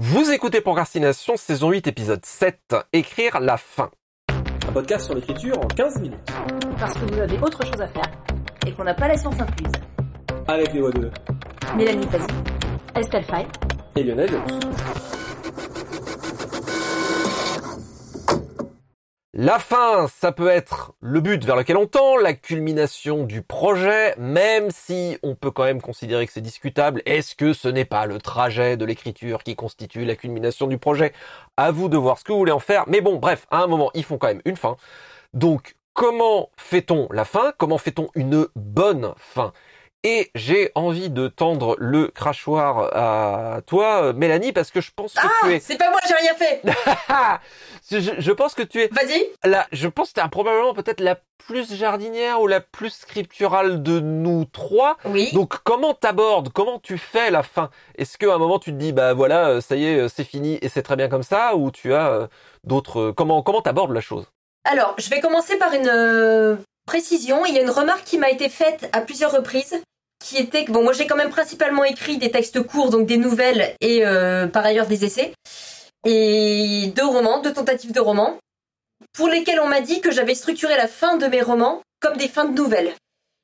Vous écoutez Procrastination, saison 8, épisode 7, écrire la fin. Un podcast sur l'écriture en 15 minutes. Parce que vous avez autre chose à faire et qu'on n'a pas la science incluse. Avec les voix de Mélanie Fazi, Estelle Fay et Lionel Jones. La fin, ça peut être le but vers lequel on tend, la culmination du projet, même si on peut quand même considérer que c'est discutable. Est-ce que ce n'est pas le trajet de l'écriture qui constitue la culmination du projet? À vous de voir ce que vous voulez en faire. Mais bon, bref, à un moment, ils font quand même une fin. Donc, comment fait-on la fin? Comment fait-on une bonne fin? Et j'ai envie de tendre le crachoir à toi, Mélanie, parce que je pense que ah, tu es... c'est pas moi, j'ai rien fait je, je, pense que tu es... Vas-y Là, je pense que tu es probablement peut-être la plus jardinière ou la plus scripturale de nous trois. Oui. Donc, comment t'abordes Comment tu fais la fin? Est-ce qu'à un moment, tu te dis, bah voilà, ça y est, c'est fini et c'est très bien comme ça Ou tu as euh, d'autres... Comment comment t'abordes la chose? Alors, je vais commencer par une euh, précision. Il y a une remarque qui m'a été faite à plusieurs reprises qui était que bon moi j'ai quand même principalement écrit des textes courts donc des nouvelles et euh, par ailleurs des essais et deux romans deux tentatives de romans pour lesquels on m'a dit que j'avais structuré la fin de mes romans comme des fins de nouvelles.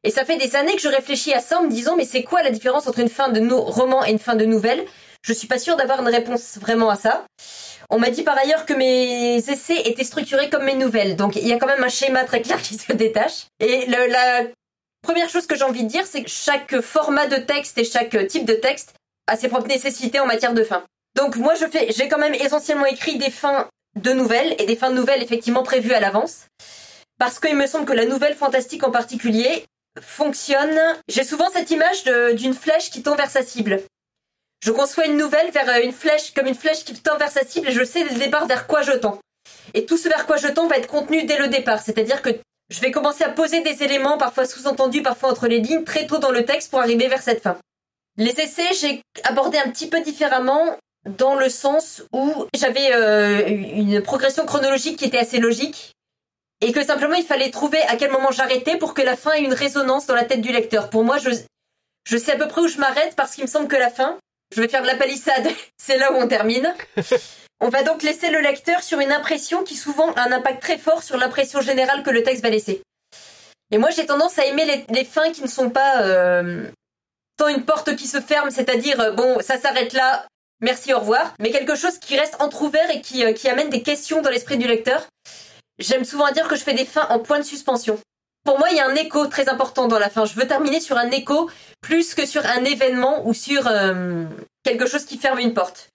Et ça fait des années que je réfléchis à ça en me disant mais c'est quoi la différence entre une fin de roman et une fin de nouvelle? Je suis pas sûre d'avoir une réponse vraiment à ça. On m'a dit par ailleurs que mes essais étaient structurés comme mes nouvelles, donc il y a quand même un schéma très clair qui se détache. Et le, la Première chose que j'ai envie de dire, c'est que chaque format de texte et chaque type de texte a ses propres nécessités en matière de fin. Donc moi, je fais, j'ai quand même essentiellement écrit des fins de nouvelles et des fins de nouvelles effectivement prévues à l'avance, parce qu'il me semble que la nouvelle fantastique en particulier fonctionne. J'ai souvent cette image d'une flèche qui tend vers sa cible. Je conçois une nouvelle vers euh, une flèche comme une flèche qui tend vers sa cible et je sais dès le départ vers quoi je tends. Et tout ce vers quoi je tends va être contenu dès le départ, c'est-à-dire que je vais commencer à poser des éléments, parfois sous-entendus, parfois entre les lignes, très tôt dans le texte pour arriver vers cette fin. Les essais, j'ai abordé un petit peu différemment dans le sens où j'avais euh, une progression chronologique qui était assez logique et que simplement il fallait trouver à quel moment j'arrêtais pour que la fin ait une résonance dans la tête du lecteur. Pour moi, je, je sais à peu près où je m'arrête parce qu'il me semble que la fin, je vais faire de la palissade, c'est là où on termine. On va donc laisser le lecteur sur une impression qui souvent a un impact très fort sur l'impression générale que le texte va laisser. Et moi j'ai tendance à aimer les, fins qui ne sont pas euh, tant une porte qui se ferme, c'est-à-dire euh, bon ça s'arrête là, merci au revoir, mais quelque chose qui reste entrouvert et euh, qui amène des questions dans l'esprit du lecteur. J'aime souvent dire que je fais des fins en point de suspension. Pour moi, il y a un écho très important dans la fin. Je veux terminer sur un écho plus que sur un événement ou sur quelque chose qui ferme une porte.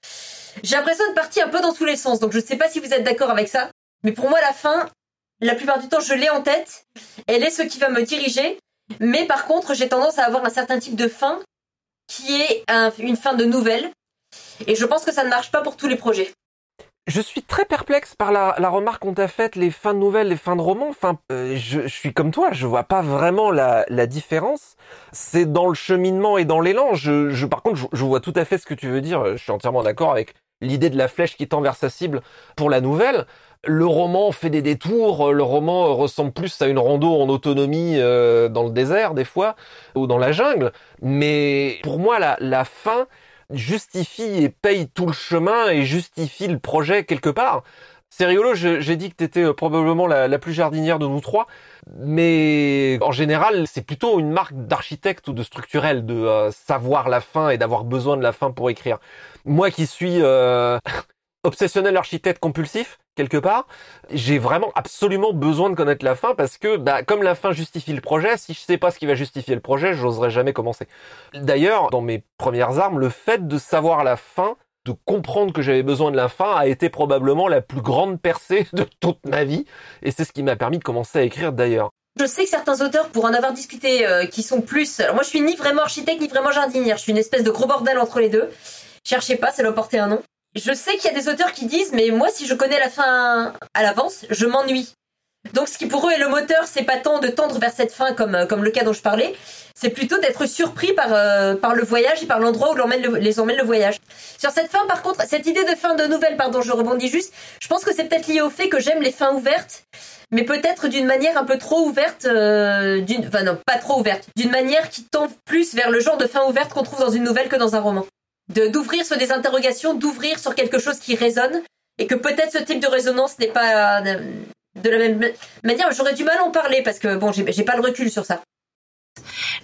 J'ai l'impression de partir un peu dans tous les sens, donc je ne sais pas si vous êtes d'accord avec ça. Mais pour moi, la fin, la plupart du temps, je l'ai en tête. Elle est ce qui va me diriger. Mais par contre, j'ai tendance à avoir un certain type de fin qui est une fin de nouvelle. Et je pense que ça ne marche pas pour tous les projets. Je suis très perplexe par la, remarque qu'on t'a faite, les fins de nouvelles, les fins de romans. Enfin, euh, je, suis comme toi, je vois pas vraiment la, différence. C'est dans le cheminement et dans l'élan. Je, par contre, je, vois tout à fait ce que tu veux dire. Je suis entièrement d'accord avec l'idée de la flèche qui tend vers sa cible pour la nouvelle. Le roman fait des détours, le roman ressemble plus à une rando en autonomie euh, dans le désert des fois, ou dans la jungle. Mais pour moi, la, la fin justifie et paye tout le chemin et justifie le projet quelque part. C'est rigolo, j'ai dit que tu étais euh, probablement la, plus jardinière de nous trois, mais en général, c'est plutôt une marque d'architecte ou de structurel de euh, savoir la fin et d'avoir besoin de la fin pour écrire. Moi qui suis euh, obsessionnel architecte compulsif, quelque part, j'ai vraiment absolument besoin de connaître la fin parce que, bah, comme la fin justifie le projet, si je sais pas ce qui va justifier le projet, j'oserais jamais commencer. D'ailleurs, dans mes premières armes, le fait de savoir la fin, de comprendre que j'avais besoin de la fin a été probablement la plus grande percée de toute ma vie et c'est ce qui m'a permis de commencer à écrire d'ailleurs. Je sais que certains auteurs, pour en avoir discuté, euh, qui sont plus... Alors moi je suis ni vraiment architecte ni vraiment jardinière, je suis une espèce de gros bordel entre les deux. Cherchez pas, ça doit porter un nom je sais qu'il y a des auteurs qui disent, mais moi, si je connais la fin à l'avance, je m'ennuie. Donc, ce qui pour eux est le moteur, c'est pas tant de tendre vers cette fin comme, comme le cas dont je parlais, c'est plutôt d'être surpris par, euh, par le voyage et par l'endroit où les emmène le voyage. Sur cette fin, par contre, cette idée de fin de nouvelle, pardon, je rebondis juste, je pense que c'est peut-être lié au fait que j'aime les fins ouvertes, mais peut-être d'une manière un peu trop ouverte, euh, d'une, enfin non, pas trop ouverte, d'une manière qui tend plus vers le genre de fin ouverte qu'on trouve dans une nouvelle que dans un roman. de d'ouvrir sur des interrogations, d'ouvrir sur quelque chose qui résonne, et que peut-être ce type de résonance n'est pas de, de la même manière. J'aurais du mal à en parler parce que bon, j'ai pas le recul sur ça.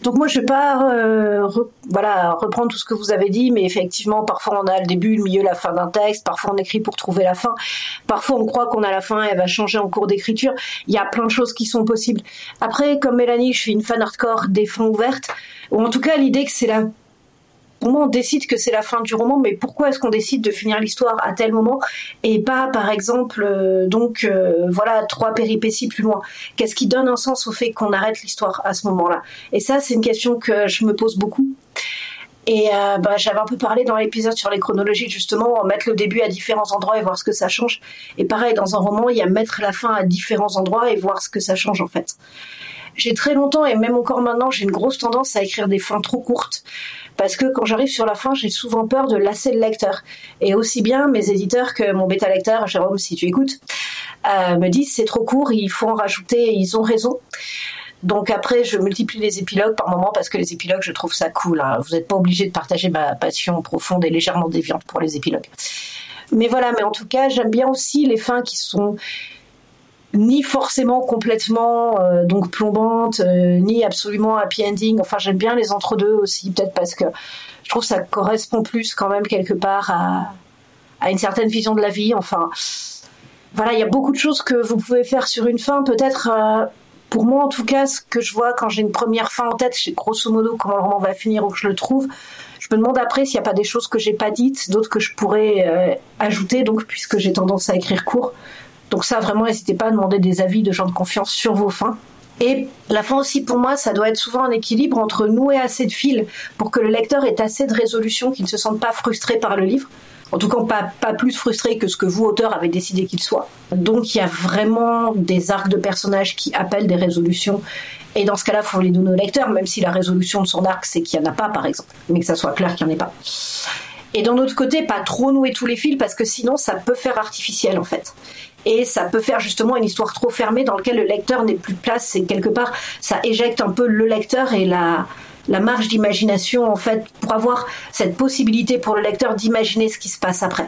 Donc moi je vais pas euh, voilà reprendre tout ce que vous avez dit, mais effectivement parfois on a le début, le milieu, la fin d'un texte, parfois on écrit pour trouver la fin, parfois on croit qu'on a la fin, et elle va changer en cours d'écriture. Il y a plein de choses qui sont possibles. Après, comme Mélanie, je suis une fan hardcore des fins ouvertes, ou en tout cas l'idée que c'est la on décide que c'est la fin du roman, mais pourquoi est-ce qu'on décide de finir l'histoire à tel moment et pas, par exemple, euh, donc euh, voilà trois péripéties plus loin? Qu'est-ce qui donne un sens au fait qu'on arrête l'histoire à ce moment-là? Et ça, c'est une question que je me pose beaucoup. Et euh, bah, j'avais un peu parlé dans l'épisode sur les chronologies, justement, mettre le début à différents endroits et voir ce que ça change. Et pareil, dans un roman, il y a mettre la fin à différents endroits et voir ce que ça change en fait. J'ai très longtemps, et même encore maintenant, j'ai une grosse tendance à écrire des fins trop courtes parce que quand j'arrive sur la fin, j'ai souvent peur de lasser le lecteur. Et aussi bien mes éditeurs que mon bêta lecteur, Jérôme, si tu écoutes, euh, me disent c'est trop court, il faut en rajouter, ils ont raison. Donc après, je multiplie les épilogues par moment parce que les épilogues, je trouve ça cool. Hein. Vous n'êtes pas obligé de partager ma passion profonde et légèrement déviante pour les épilogues. Mais voilà, mais en tout cas, j'aime bien aussi les fins qui sont ni forcément complètement euh, donc plombante, euh, ni absolument happy ending. Enfin, j'aime bien les entre-deux aussi, peut-être parce que je trouve que ça correspond plus quand même quelque part à, à une certaine vision de la vie. Enfin, voilà, il y a beaucoup de choses que vous pouvez faire sur une fin. Peut-être, euh, pour moi en tout cas, ce que je vois quand j'ai une première fin en tête, grosso modo comment le roman va finir ou que je le trouve. Je me demande après s'il n'y a pas des choses que j'ai pas dites, d'autres que je pourrais ajouter, donc puisque j'ai tendance à écrire court. Donc ça, vraiment, n'hésitez pas à demander des avis de gens de confiance sur vos fins. Et la fin aussi, pour moi, ça doit être souvent un équilibre entre nouer assez de fils pour que le lecteur ait assez de résolution, qu'il ne se sente pas frustré par le livre. En tout cas, pas, pas plus frustré que ce que vous, auteur, avez décidé qu'il soit. Donc, il y a vraiment des arcs de personnages qui appellent des résolutions. Et dans ce cas-là, il faut les donner au lecteur, même si la résolution de son arc, c'est qu'il n'y en a pas, par exemple. Mais que ça soit clair qu'il n'y en ait pas. Et d'un autre côté, pas trop nouer tous les fils, parce que sinon, ça peut faire artificiel, en fait et ça peut faire justement une histoire trop fermée dans laquelle le lecteur n'est plus de place et quelque part ça éjecte un peu le lecteur et la marge d'imagination en fait pour avoir cette possibilité pour le lecteur d'imaginer ce qui se passe après.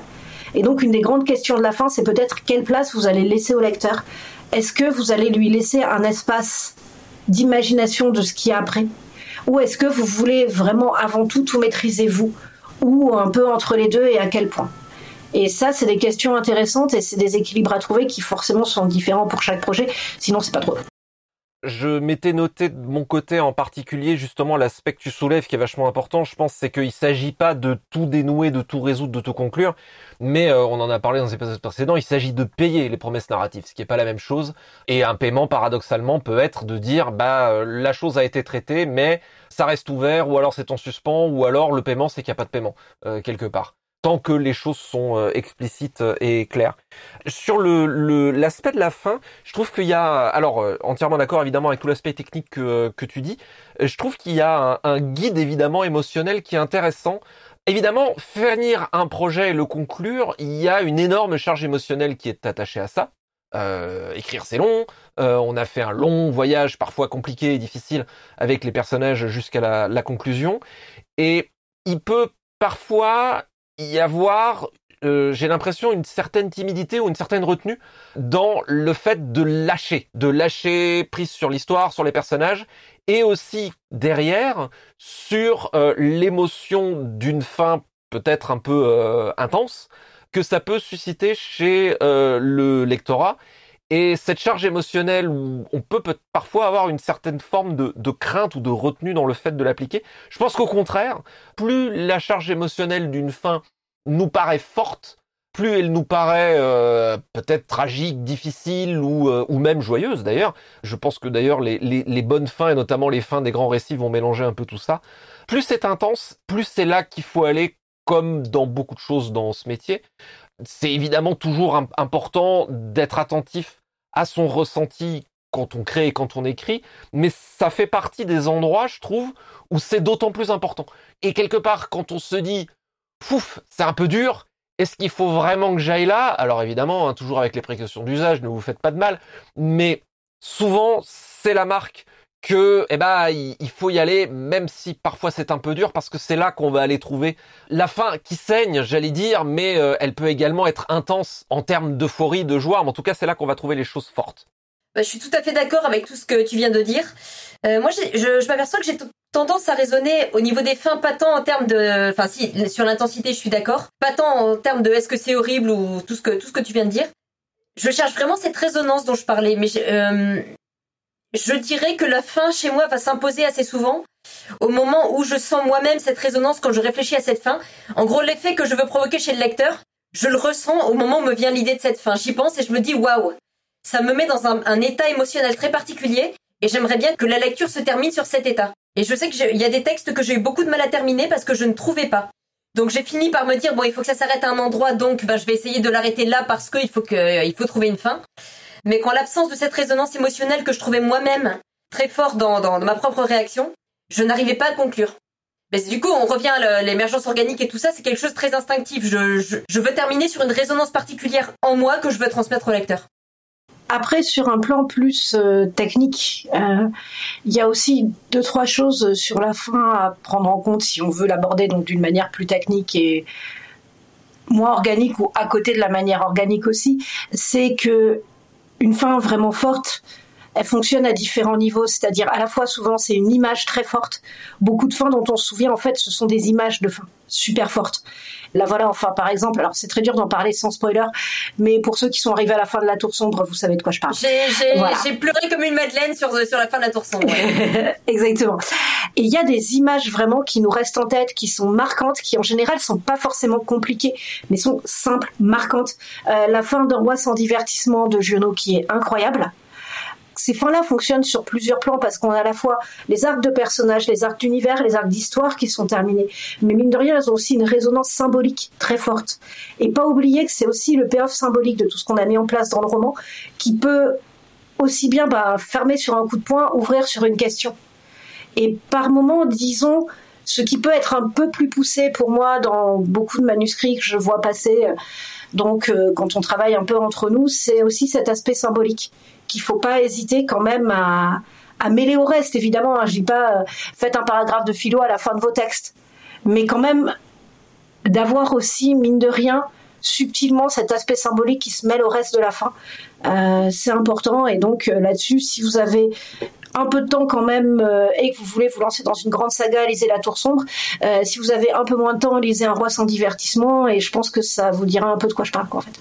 Et donc une des grandes questions de la fin, c'est peut-être quelle place vous allez laisser au lecteur? Est-ce que vous allez lui laisser un espace d'imagination de ce qui est après? Ou est-ce que vous voulez vraiment avant tout tout maîtriser vous? Ou un peu entre les deux et à quel point? Et ça, c'est des questions intéressantes et c'est des équilibres à trouver qui forcément sont différents pour chaque projet. Sinon, c'est pas trop. Je m'étais noté de mon côté en particulier justement l'aspect que tu soulèves qui est vachement important. Je pense c'est qu'il s'agit pas de tout dénouer, de tout résoudre, de tout conclure, mais euh, on en a parlé dans les épisodes précédents. Il s'agit de payer les promesses narratives, ce qui est pas la même chose. Et un paiement paradoxalement peut être de dire bah euh, la chose a été traitée, mais ça reste ouvert, ou alors c'est en suspens, ou alors le paiement c'est qu'il n'y a pas de paiement euh, quelque part tant que les choses sont euh, explicites euh, et claires. Sur le l'aspect de la fin, je trouve qu'il y a, alors euh, entièrement d'accord évidemment avec tout l'aspect technique que, que tu dis, je trouve qu'il y a un, guide évidemment émotionnel qui est intéressant. Évidemment, finir un projet et le conclure, il y a une énorme charge émotionnelle qui est attachée à ça. écrire c'est long, on a fait un long voyage parfois compliqué et difficile avec les personnages jusqu'à la, la conclusion, et il peut parfois y avoir, euh, j'ai l'impression, une certaine timidité ou une certaine retenue dans le fait de lâcher, de lâcher prise sur l'histoire, sur les personnages, et aussi derrière sur euh, l'émotion d'une fin peut-être un peu euh, intense que ça peut susciter chez le lectorat. Et cette charge émotionnelle où on peut, peut parfois avoir une certaine forme de, crainte ou de retenue dans le fait de l'appliquer, je pense qu'au contraire, plus la charge émotionnelle d'une fin nous paraît forte, plus elle nous paraît euh, peut-être tragique, difficile ou, euh, ou même joyeuse d'ailleurs. Je pense que d'ailleurs les, bonnes fins et notamment les fins des grands récits vont mélanger un peu tout ça. Plus c'est intense, plus c'est là qu'il faut aller comme dans beaucoup de choses dans ce métier. C'est évidemment toujours important d'être attentif à son ressenti quand on crée et quand on écrit, mais ça fait partie des endroits, je trouve, où c'est d'autant plus important. Et quelque part, quand on se dit, pouf, c'est un peu dur, est-ce qu'il faut vraiment que j'aille là? Alors évidemment, hein, toujours avec les précautions d'usage, ne vous faites pas de mal, mais souvent, c'est la marque que eh ben il faut y aller même si parfois c'est un peu dur parce que c'est là qu'on va aller trouver la fin qui saigne j'allais dire mais euh, elle peut également être intense en termes d'euphorie de joie mais en tout cas c'est là qu'on va trouver les choses fortes. Bah, je suis tout à fait d'accord avec tout ce que tu viens de dire. Euh, moi je, je m'aperçois que j'ai tendance à raisonner au niveau des fins pas tant en termes de enfin si sur l'intensité je suis d'accord pas tant en termes de est-ce que c'est horrible ou tout ce que tout ce que tu viens de dire. Je cherche vraiment cette résonance dont je parlais mais je dirais que la fin chez moi va s'imposer assez souvent au moment où je sens moi-même cette résonance quand je réfléchis à cette fin. En gros, l'effet que je veux provoquer chez le lecteur, je le ressens au moment où me vient l'idée de cette fin. J'y pense et je me dis waouh, ça me met dans un, état émotionnel très particulier et j'aimerais bien que la lecture se termine sur cet état. Et je sais qu'il y a des textes que j'ai eu beaucoup de mal à terminer parce que je ne trouvais pas. Donc j'ai fini par me dire bon il faut que ça s'arrête à un endroit donc ben, je vais essayer de l'arrêter là parce qu'il faut que faut trouver une fin mais qu'en l'absence de cette résonance émotionnelle que je trouvais moi-même très fort dans, ma propre réaction, je n'arrivais pas à conclure. Mais du coup, on revient à l'émergence organique et tout ça, c'est quelque chose de très instinctif. Je, veux terminer sur une résonance particulière en moi que je veux transmettre au lecteur. Après, sur un plan plus euh, technique, euh, il y a aussi deux trois choses sur la fin à prendre en compte si on veut l'aborder d'une manière plus technique et moins organique ou à côté de la manière organique aussi. C'est que une fin vraiment forte, elle fonctionne à différents niveaux, c'est-à-dire à la fois souvent c'est une image très forte. Beaucoup de fins dont on se souvient en fait, ce sont des images de fin super fortes. Là voilà, enfin par exemple, alors c'est très dur d'en parler sans spoiler, mais pour ceux qui sont arrivés à la fin de la Tour sombre, vous savez de quoi je parle. J'ai pleuré comme une madeleine sur sur la fin de la Tour sombre. Exactement. Et il y a des images vraiment qui nous restent en tête, qui sont marquantes, qui en général sont pas forcément compliquées, mais sont simples, marquantes. Euh, la fin d'un roi sans divertissement de Giono qui est incroyable ces fins-là fonctionnent sur plusieurs plans parce qu'on a à la fois les arcs de personnages, les arcs d'univers, les arcs d'histoire qui sont terminés. Mais mine de rien, elles ont aussi une résonance symbolique très forte. Et pas oublier que c'est aussi le payoff symbolique de tout ce qu'on a mis en place dans le roman qui peut aussi bien bah, fermer sur un coup de poing, ouvrir sur une question. Et par moments, disons, ce qui peut être un peu plus poussé pour moi dans beaucoup de manuscrits que je vois passer, donc euh, quand on travaille un peu entre nous, c'est aussi cet aspect symbolique qu'il faut pas hésiter quand même à, mêler au reste. Évidemment, hein, je dis pas euh, faites un paragraphe de philo à la fin de vos textes, mais quand même d'avoir aussi mine de rien subtilement cet aspect symbolique qui se mêle au reste de la fin. Euh, c'est important et donc là-dessus, si vous avez un peu de temps quand même et que vous voulez vous lancer dans une grande saga, lisez La Tour Sombre. si vous avez un peu moins de temps, lisez Un Roi sans divertissement et je pense que ça vous dira un peu de quoi je parle en fait.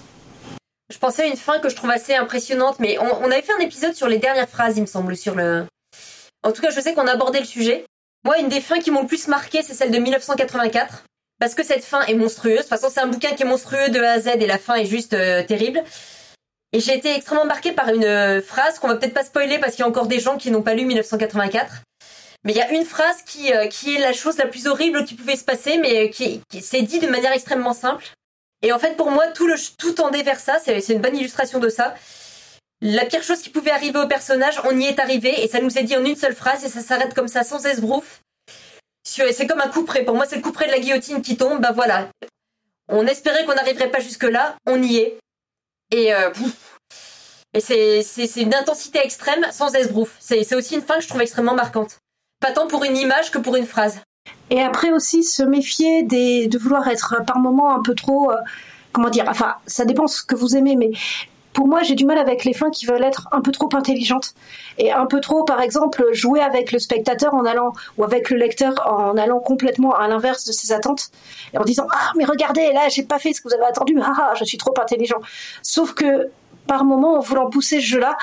Je pensais à une fin que je trouve assez impressionnante, mais on, avait fait un épisode sur les dernières phrases, il me semble, sur le. En tout cas, je sais qu'on abordait le sujet. Moi, une des fins qui m'ont le plus marqué, c'est celle de 1984. Parce que cette fin est monstrueuse. De toute façon, c'est un bouquin qui est monstrueux de A à Z et la fin est juste euh, terrible. Et j'ai été extrêmement marquée par une euh, phrase qu'on va peut-être pas spoiler parce qu'il y a encore des gens qui n'ont pas lu 1984. Mais il y a une phrase qui, euh, qui est la chose la plus horrible qui pouvait se passer, mais qui, qui s'est dit de manière extrêmement simple. Et en fait, pour moi, tout, le, tout tendait vers ça. C'est une bonne illustration de ça. La pire chose qui pouvait arriver au personnage, on y est arrivé et ça nous est dit en une seule phrase et ça s'arrête comme ça, sans esbrouf. C'est comme un coup près. Pour moi, c'est le coup près de la guillotine qui tombe. Bah voilà. On espérait qu'on n'arriverait pas jusque-là. On y est. Et, euh, et c'est une intensité extrême sans esbrouf. C'est aussi une fin que je trouve extrêmement marquante. Pas tant pour une image que pour une phrase. Et après aussi se méfier de vouloir être par moments un peu trop, euh, comment dire, enfin ça dépend ce que vous aimez, mais pour moi j'ai du mal avec les fins qui veulent être un peu trop intelligentes et un peu trop, par exemple, jouer avec le spectateur en allant ou avec le lecteur en allant complètement à l'inverse de ses attentes et en disant ah mais regardez là j'ai pas fait ce que vous avez attendu, ah, ah je suis trop intelligent. Sauf que par moment, en voulant pousser ce jeu-là,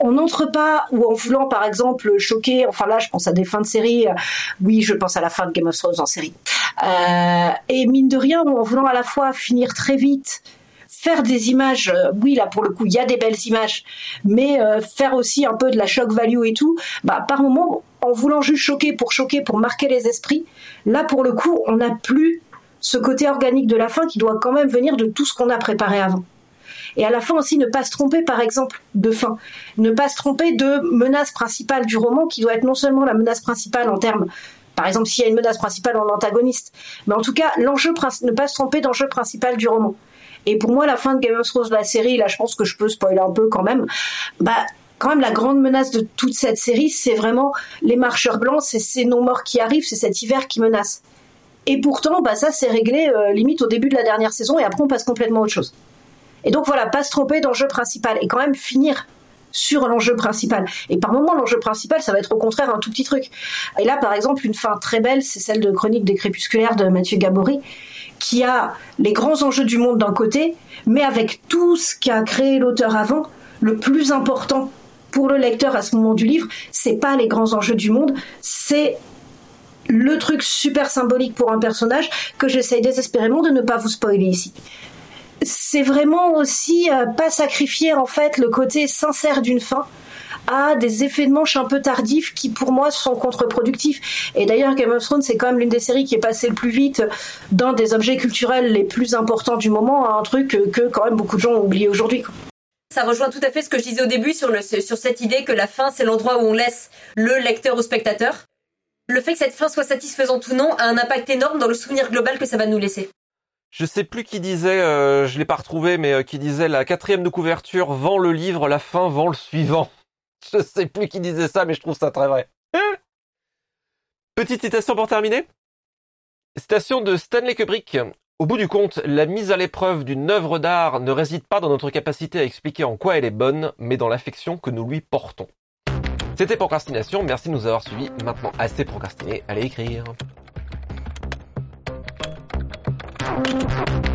on n'entre pas ou en voulant par exemple choquer, enfin là je pense à des fins de série, euh, oui je pense à la fin de Game of Thrones en série, euh, et mine de rien en voulant à la fois finir très vite, faire des images, euh, oui là pour le coup il y a des belles images, mais faire aussi un peu de la shock value et tout, bah par moment en voulant juste choquer pour choquer, pour marquer les esprits, là pour le coup on n'a plus ce côté organique de la fin qui doit quand même venir de tout ce qu'on a préparé avant. Et à la fin aussi, ne pas se tromper, par exemple, de fin. Ne pas se tromper de menace principale du roman, qui doit être non seulement la menace principale en termes par exemple, s'il y a une menace principale en antagoniste. Mais en tout cas, l'enjeu, ne pas se tromper d'enjeu principal du roman. Et pour moi, la fin de Game of Thrones, la série, là, je pense que je peux spoiler un peu quand même. Bah, quand même la grande menace de toute cette série, c'est vraiment les marcheurs blancs, c'est ces non-morts qui arrivent, c'est cet hiver qui menace. Et pourtant, bah ça c'est réglé euh, limite au début de la dernière saison et après on passe complètement à autre chose. Et donc voilà, pas se tromper d'enjeu principal et quand même finir sur l'enjeu principal. Et par moment, l'enjeu principal, ça va être au contraire un tout petit truc. Et là, par exemple, une fin très belle, c'est celle de Chronique des crépusculaires de Mathieu Gabory, qui a les grands enjeux du monde d'un côté, mais avec tout ce qu'a créé l'auteur avant, le plus important pour le lecteur à ce moment du livre, c'est pas les grands enjeux du monde, c'est le truc super symbolique pour un personnage que j'essaye désespérément de ne pas vous spoiler ici. C'est vraiment aussi euh, pas sacrifier en fait le côté sincère d'une fin à des effets de manche un peu tardifs qui pour moi sont contre-productifs. Et d'ailleurs Game of Thrones c'est quand même l'une des séries qui est passée le plus vite d'un des objets culturels les plus importants du moment à un truc que quand même beaucoup de gens ont oublié aujourd'hui. Ça rejoint tout à fait ce que je disais au début sur, le, sur cette idée que la fin, c'est l'endroit où on laisse le lecteur ou spectateur. Le fait que cette fin soit satisfaisante ou non a un impact énorme dans le souvenir global que ça va nous laisser. Je sais plus qui disait, euh, je l'ai pas retrouvé, mais euh, qui disait la quatrième de couverture vend le livre, la fin vend le suivant. Je sais plus qui disait ça, mais je trouve ça très vrai. Petite citation pour terminer. Citation de Stanley Kubrick. Au bout du compte, la mise à l'épreuve d'une œuvre d'art ne réside pas dans notre capacité à expliquer en quoi elle est bonne, mais dans l'affection que nous lui portons. C'était Procrastination, merci de nous avoir suivis. Maintenant, assez procrastiné, allez écrire. Thank you.